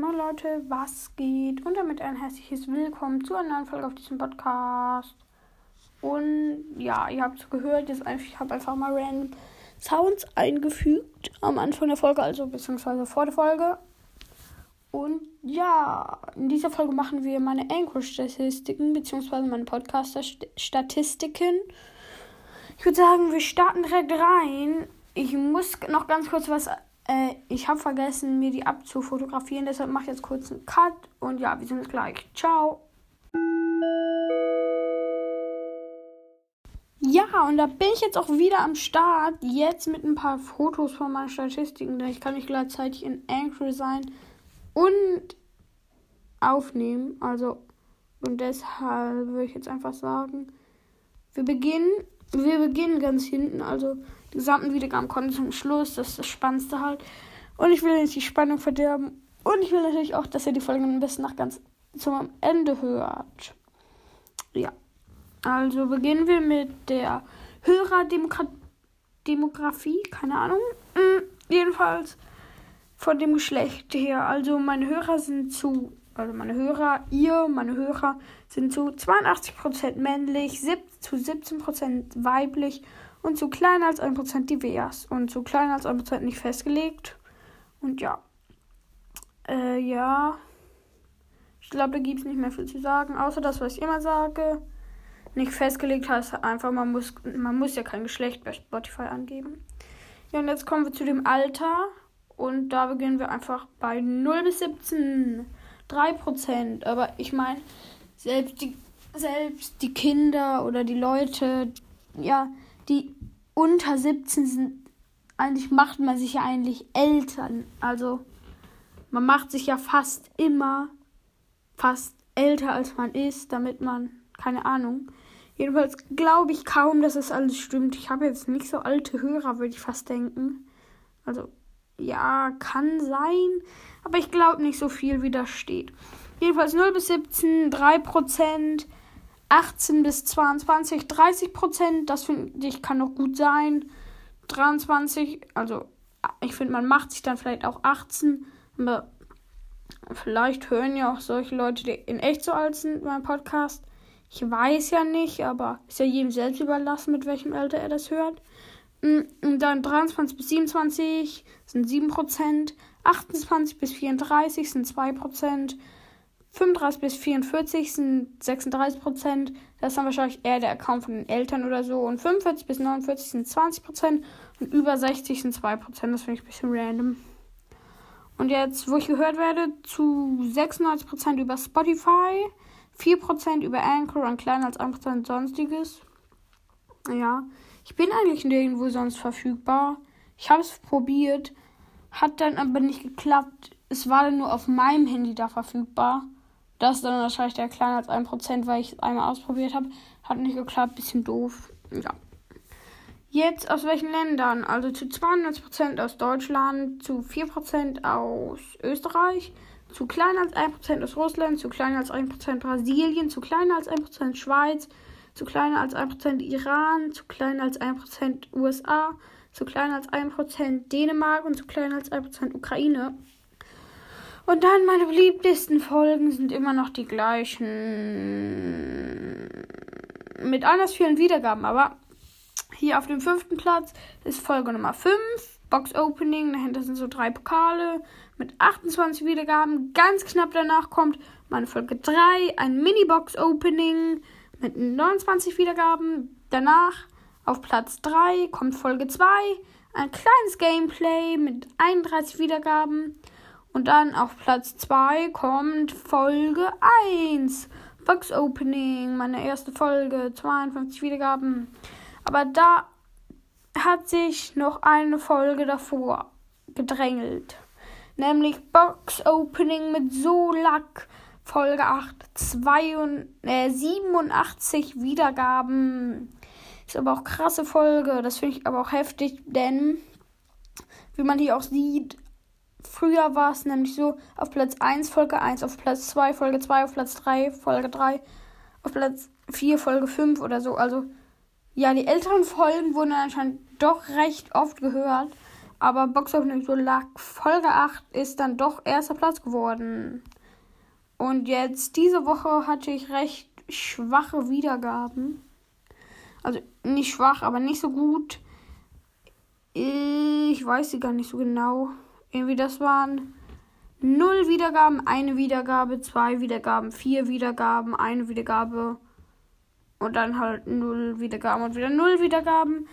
Na Leute, was geht? Und damit ein herzliches Willkommen zu einer neuen Folge auf diesem Podcast. Und ja, ihr habt es gehört, jetzt einfach, ich habe einfach mal random Sounds eingefügt am Anfang der Folge, also beziehungsweise vor der Folge. Und ja, in dieser Folge machen wir meine Anchor-Statistiken, beziehungsweise meine Podcaster-Statistiken. Ich würde sagen, wir starten direkt rein. Ich muss noch ganz kurz was äh, ich habe vergessen, mir die abzufotografieren, deshalb mache ich jetzt kurz einen Cut und ja, wir sehen uns gleich. Ciao. Ja, und da bin ich jetzt auch wieder am Start. Jetzt mit ein paar Fotos von meinen Statistiken. Denn ich kann nicht gleichzeitig in Anchor sein und aufnehmen. Also, und deshalb würde ich jetzt einfach sagen, wir beginnen, wir beginnen ganz hinten. Also, die gesamten Wiedergaben kommen zum Schluss. Das ist das Spannendste halt. Und ich will nicht die Spannung verderben. Und ich will natürlich auch, dass ihr die Folge ein bisschen nach ganz zum Ende hört. Ja. Also beginnen wir mit der Hörerdemografie. Keine Ahnung. Mhm, jedenfalls von dem Geschlecht her. Also meine Hörer sind zu, also meine Hörer, ihr, meine Hörer sind zu 82% männlich, zu 17% weiblich und zu kleiner als 1% divers und zu kleiner als 1% nicht festgelegt. Und ja. Äh, ja. Ich glaube, da gibt es nicht mehr viel zu sagen, außer das, was ich immer sage. Nicht festgelegt heißt einfach, man muss, man muss ja kein Geschlecht bei Spotify angeben. Ja, und jetzt kommen wir zu dem Alter. Und da beginnen wir einfach bei 0 bis 17. 3%. Aber ich meine, selbst die, selbst die Kinder oder die Leute, ja, die unter 17 sind, eigentlich macht man sich ja eigentlich Eltern. Also man macht sich ja fast immer fast älter als man ist, damit man, keine Ahnung. Jedenfalls glaube ich kaum, dass das alles stimmt. Ich habe jetzt nicht so alte Hörer, würde ich fast denken. Also, ja, kann sein. Aber ich glaube nicht so viel, wie da steht. Jedenfalls 0 bis 17, 3%. 18 bis 22, 30 Prozent. Das finde ich kann noch gut sein. 23, also ich finde, man macht sich dann vielleicht auch 18. Aber vielleicht hören ja auch solche Leute, die in echt so alt sind, meinen Podcast. Ich weiß ja nicht, aber ist ja jedem selbst überlassen, mit welchem Alter er das hört. Mm, und dann 23 bis 27 sind 7%, 28 bis 34 sind 2%, 35 bis 44 sind 36 Prozent. Das ist dann wahrscheinlich eher der Account von den Eltern oder so. Und 45 bis 49 sind 20 Prozent. Und über 60 sind 2 Prozent. Das finde ich ein bisschen random. Und jetzt, wo ich gehört werde, zu 96 Prozent über Spotify, 4 Prozent über Anchor und kleiner als 1 Prozent sonstiges. Ja, ich bin eigentlich nirgendwo sonst verfügbar. Ich habe es probiert, hat dann aber nicht geklappt. Es war dann nur auf meinem Handy da verfügbar. Das ist dann wahrscheinlich der kleiner als 1%, weil ich es einmal ausprobiert habe. Hat nicht geklappt, bisschen doof. Ja. Jetzt aus welchen Ländern? Also zu 92% aus Deutschland, zu 4% aus Österreich, zu kleiner als 1% aus Russland, zu kleiner als 1% Brasilien, zu kleiner als 1% Schweiz, zu kleiner als 1% Iran, zu kleiner als 1% USA, zu kleiner als 1% Dänemark und zu kleiner als 1% Ukraine. Und dann meine beliebtesten Folgen sind immer noch die gleichen. Mit anders vielen Wiedergaben, aber hier auf dem fünften Platz ist Folge Nummer 5, Box Opening. Dahinter sind so drei Pokale mit 28 Wiedergaben. Ganz knapp danach kommt meine Folge 3, ein Mini-Box Opening mit 29 Wiedergaben. Danach auf Platz 3 kommt Folge 2, ein kleines Gameplay mit 31 Wiedergaben. Und dann auf Platz 2 kommt Folge 1. Box Opening, meine erste Folge, 52 Wiedergaben. Aber da hat sich noch eine Folge davor gedrängelt. Nämlich Box Opening mit Solak, Folge 8, 2, äh, 87 Wiedergaben. Ist aber auch krasse Folge. Das finde ich aber auch heftig, denn wie man hier auch sieht, Früher war es nämlich so, auf Platz 1 Folge 1, auf Platz 2 Folge 2, auf Platz 3 Folge 3, auf Platz 4 Folge 5 oder so. Also, ja, die älteren Folgen wurden anscheinend doch recht oft gehört. aber Box of Luck Folge 8 ist dann doch erster Platz geworden. Und jetzt diese Woche hatte ich recht schwache Wiedergaben. Also nicht schwach, aber nicht so gut. Ich weiß sie gar nicht so genau. Irgendwie das waren null Wiedergaben, eine Wiedergabe, zwei Wiedergaben, vier Wiedergaben, eine Wiedergabe und dann halt null Wiedergaben und wieder null Wiedergaben.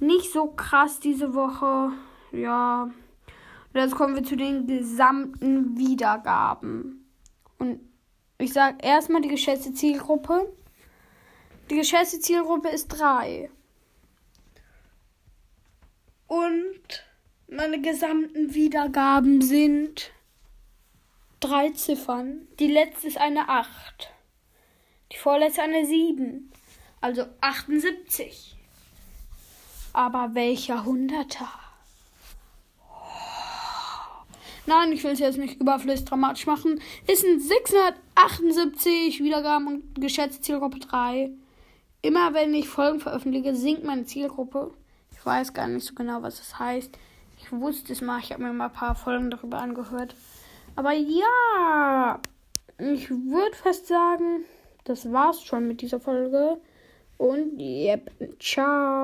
Nicht so krass diese Woche. Ja. Und jetzt kommen wir zu den gesamten Wiedergaben. Und ich sage erstmal die geschätzte Zielgruppe. Die geschätzte Zielgruppe ist 3. Und meine gesamten Wiedergaben sind drei Ziffern. Die letzte ist eine 8. Die vorletzte eine 7. Also 78. Aber welcher Hunderter? Nein, ich will es jetzt nicht überflüssig dramatisch machen. Es sind 678 Wiedergaben und geschätzte Zielgruppe 3. Immer wenn ich Folgen veröffentliche, sinkt meine Zielgruppe. Ich weiß gar nicht so genau, was das heißt. Ich wusste es mal, ich habe mir mal ein paar Folgen darüber angehört. Aber ja, ich würde fast sagen, das war's schon mit dieser Folge. Und yep, ciao.